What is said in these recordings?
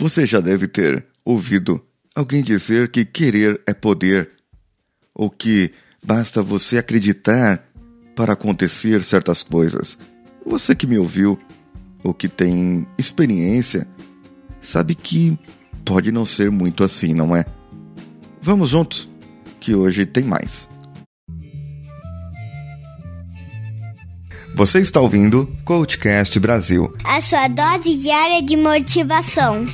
Você já deve ter ouvido alguém dizer que querer é poder, ou que basta você acreditar para acontecer certas coisas. Você que me ouviu, ou que tem experiência, sabe que pode não ser muito assim, não é? Vamos juntos, que hoje tem mais. Você está ouvindo Coachcast Brasil a sua dose diária de motivação.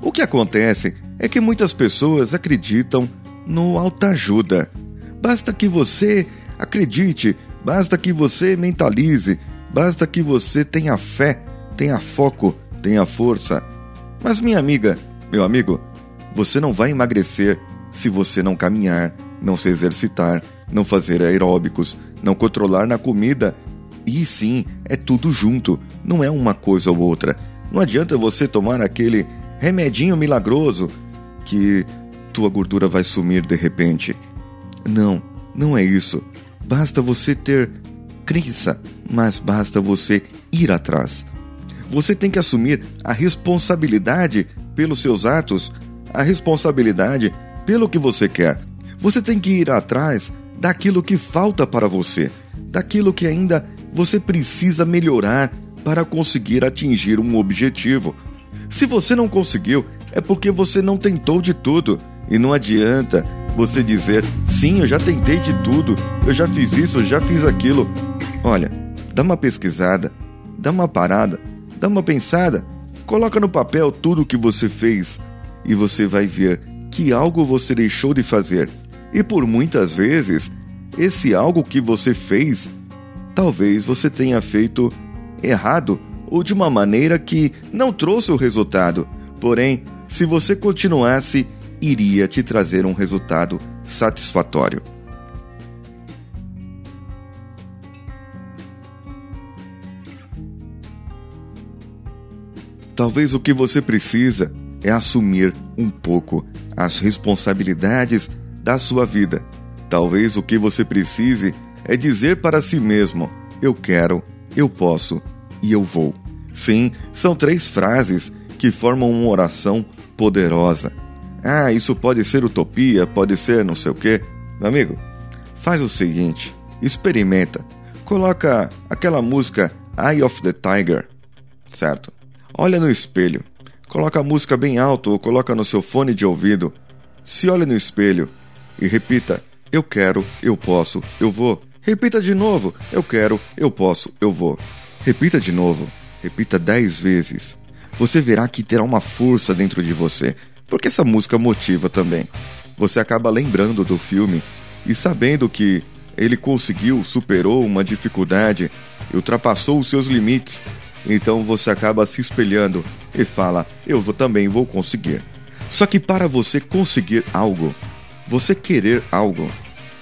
O que acontece é que muitas pessoas acreditam no autoajuda. Basta que você acredite, basta que você mentalize, basta que você tenha fé, tenha foco, tenha força. Mas minha amiga, meu amigo, você não vai emagrecer se você não caminhar, não se exercitar, não fazer aeróbicos, não controlar na comida. E sim, é tudo junto, não é uma coisa ou outra. Não adianta você tomar aquele remedinho milagroso que tua gordura vai sumir de repente. Não, não é isso. Basta você ter crença, mas basta você ir atrás. Você tem que assumir a responsabilidade pelos seus atos, a responsabilidade pelo que você quer. Você tem que ir atrás daquilo que falta para você, daquilo que ainda você precisa melhorar para conseguir atingir um objetivo. Se você não conseguiu, é porque você não tentou de tudo. E não adianta você dizer: sim, eu já tentei de tudo, eu já fiz isso, eu já fiz aquilo. Olha, dá uma pesquisada, dá uma parada, dá uma pensada, coloca no papel tudo o que você fez e você vai ver que algo você deixou de fazer. E por muitas vezes, esse algo que você fez, talvez você tenha feito errado ou de uma maneira que não trouxe o resultado. Porém, se você continuasse, iria te trazer um resultado satisfatório. Talvez o que você precisa é assumir um pouco as responsabilidades da sua vida. Talvez o que você precise é dizer para si mesmo: eu quero, eu posso e eu vou. Sim, são três frases que formam uma oração poderosa. Ah, isso pode ser utopia, pode ser não sei o quê. Meu amigo, faz o seguinte: experimenta. Coloca aquela música Eye of the Tiger, certo? Olha no espelho. Coloca a música bem alto ou coloca no seu fone de ouvido. Se olhe no espelho e repita: Eu quero, eu posso, eu vou. Repita de novo: Eu quero, eu posso, eu vou. Repita de novo. Repita dez vezes. Você verá que terá uma força dentro de você, porque essa música motiva também. Você acaba lembrando do filme e sabendo que ele conseguiu, superou uma dificuldade ultrapassou os seus limites então você acaba se espelhando e fala: Eu vou, também vou conseguir. Só que para você conseguir algo, você querer algo,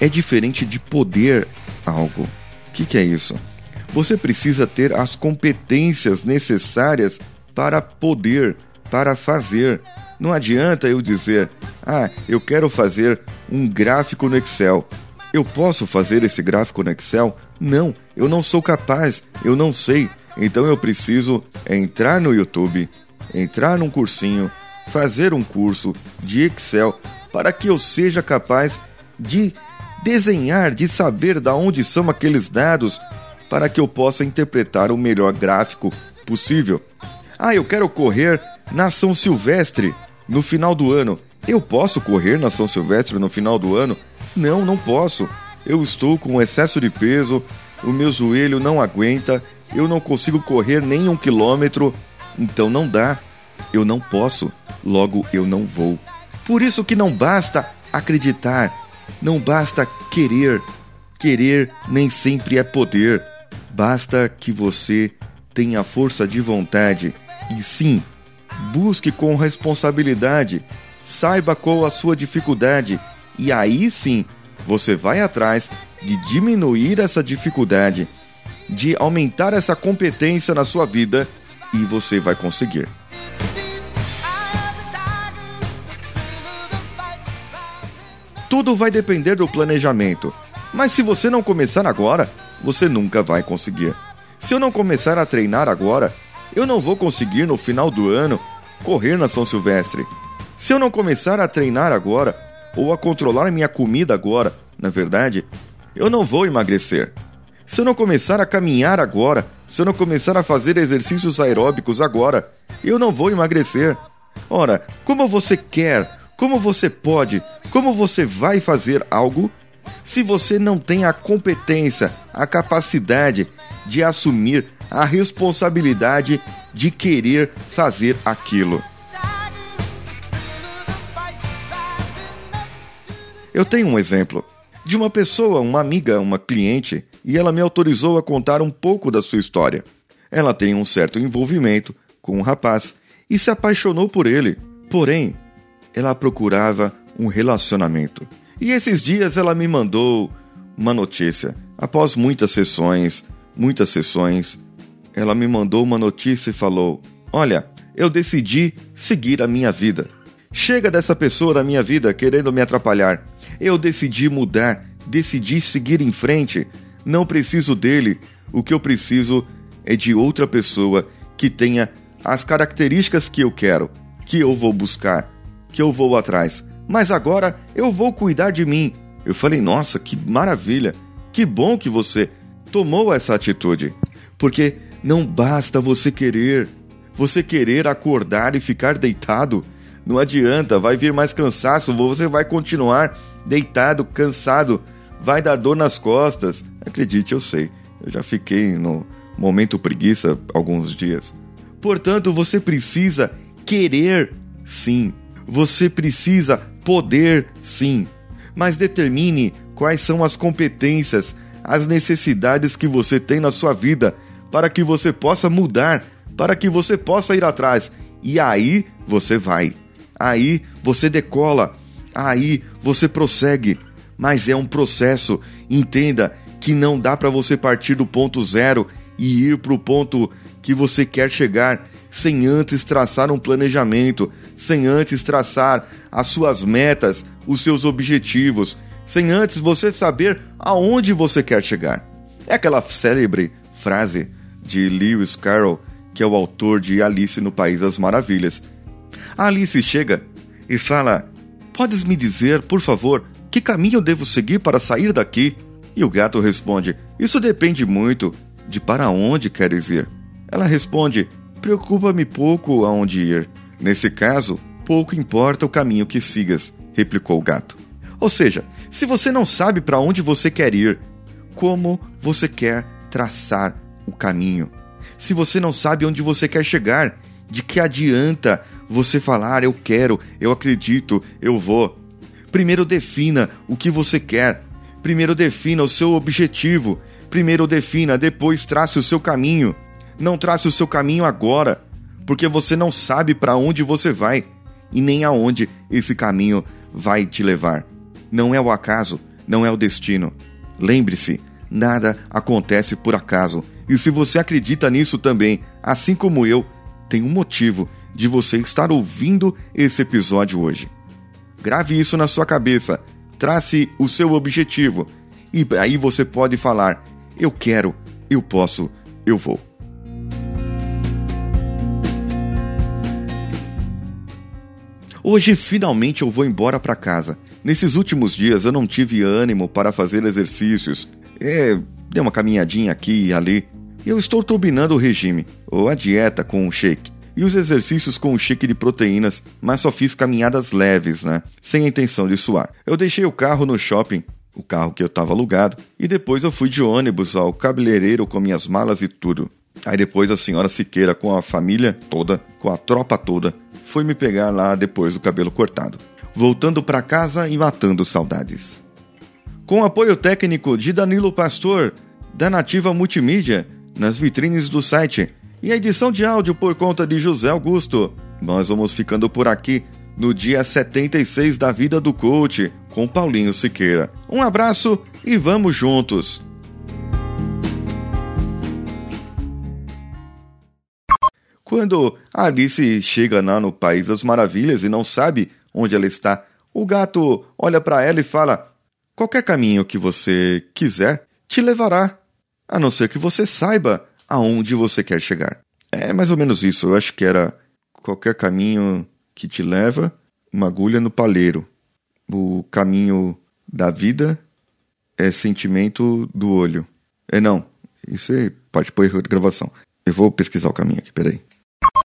é diferente de poder algo. O que, que é isso? Você precisa ter as competências necessárias para poder, para fazer. Não adianta eu dizer, ah, eu quero fazer um gráfico no Excel. Eu posso fazer esse gráfico no Excel? Não, eu não sou capaz, eu não sei. Então eu preciso entrar no YouTube, entrar num cursinho, fazer um curso de Excel para que eu seja capaz de desenhar, de saber da onde são aqueles dados para que eu possa interpretar o melhor gráfico possível. Ah, eu quero correr na São Silvestre no final do ano. Eu posso correr na São Silvestre no final do ano? Não, não posso. Eu estou com excesso de peso, o meu joelho não aguenta, eu não consigo correr nem um quilômetro, então não dá. Eu não posso, logo eu não vou. Por isso que não basta acreditar, não basta querer. Querer nem sempre é poder. Basta que você tenha força de vontade e sim, busque com responsabilidade, saiba qual a sua dificuldade e aí sim você vai atrás de diminuir essa dificuldade de aumentar essa competência na sua vida e você vai conseguir. Tudo vai depender do planejamento. Mas se você não começar agora, você nunca vai conseguir. Se eu não começar a treinar agora, eu não vou conseguir no final do ano correr na São Silvestre. Se eu não começar a treinar agora, ou a controlar minha comida agora, na verdade, eu não vou emagrecer. Se eu não começar a caminhar agora, se eu não começar a fazer exercícios aeróbicos agora, eu não vou emagrecer. Ora, como você quer, como você pode, como você vai fazer algo se você não tem a competência, a capacidade de assumir a responsabilidade de querer fazer aquilo? Eu tenho um exemplo de uma pessoa, uma amiga, uma cliente, e ela me autorizou a contar um pouco da sua história. Ela tem um certo envolvimento com um rapaz e se apaixonou por ele, porém, ela procurava um relacionamento. E esses dias ela me mandou uma notícia. Após muitas sessões, muitas sessões, ela me mandou uma notícia e falou: Olha, eu decidi seguir a minha vida. Chega dessa pessoa na minha vida querendo me atrapalhar. Eu decidi mudar, decidi seguir em frente. Não preciso dele. O que eu preciso é de outra pessoa que tenha as características que eu quero, que eu vou buscar, que eu vou atrás. Mas agora eu vou cuidar de mim. Eu falei: Nossa, que maravilha! Que bom que você tomou essa atitude. Porque não basta você querer. Você querer acordar e ficar deitado não adianta, vai vir mais cansaço, você vai continuar deitado, cansado, vai dar dor nas costas. Acredite, eu sei. Eu já fiquei no momento preguiça alguns dias. Portanto, você precisa querer sim. Você precisa poder sim. Mas determine quais são as competências, as necessidades que você tem na sua vida para que você possa mudar, para que você possa ir atrás. E aí você vai aí você decola, aí você prossegue. Mas é um processo, entenda que não dá para você partir do ponto zero e ir para o ponto que você quer chegar sem antes traçar um planejamento, sem antes traçar as suas metas, os seus objetivos, sem antes você saber aonde você quer chegar. É aquela célebre frase de Lewis Carroll, que é o autor de Alice no País das Maravilhas, a Alice chega e fala: Podes me dizer, por favor, que caminho devo seguir para sair daqui? E o gato responde: Isso depende muito de para onde queres ir. Ela responde: Preocupa-me pouco aonde ir. Nesse caso, pouco importa o caminho que sigas, replicou o gato. Ou seja, se você não sabe para onde você quer ir, como você quer traçar o caminho? Se você não sabe onde você quer chegar, de que adianta você falar eu quero, eu acredito, eu vou? Primeiro defina o que você quer. Primeiro defina o seu objetivo. Primeiro defina, depois trace o seu caminho. Não trace o seu caminho agora, porque você não sabe para onde você vai e nem aonde esse caminho vai te levar. Não é o acaso, não é o destino. Lembre-se, nada acontece por acaso. E se você acredita nisso também, assim como eu, tem um motivo de você estar ouvindo esse episódio hoje. Grave isso na sua cabeça, trace o seu objetivo e aí você pode falar: eu quero, eu posso, eu vou. Hoje finalmente eu vou embora para casa. Nesses últimos dias eu não tive ânimo para fazer exercícios. É, dei uma caminhadinha aqui e ali. Eu estou turbinando o regime, ou a dieta com um shake e os exercícios com o shake de proteínas, mas só fiz caminhadas leves, né? Sem a intenção de suar. Eu deixei o carro no shopping, o carro que eu estava alugado, e depois eu fui de ônibus ao cabeleireiro com minhas malas e tudo. Aí depois a senhora Siqueira, com a família toda, com a tropa toda, foi me pegar lá depois do cabelo cortado. Voltando para casa e matando saudades. Com apoio técnico de Danilo Pastor, da Nativa Multimídia, nas vitrines do site e a edição de áudio por conta de José Augusto. Nós vamos ficando por aqui no dia 76 da vida do coach com Paulinho Siqueira. Um abraço e vamos juntos! Quando Alice chega lá no País das Maravilhas e não sabe onde ela está, O gato olha para ela e fala: Qualquer caminho que você quiser te levará, a não ser que você saiba aonde você quer chegar. É mais ou menos isso. Eu acho que era qualquer caminho que te leva, uma agulha no palheiro. O caminho da vida é sentimento do olho. É não. Isso aí pode pôr erro de gravação. Eu vou pesquisar o caminho aqui, peraí.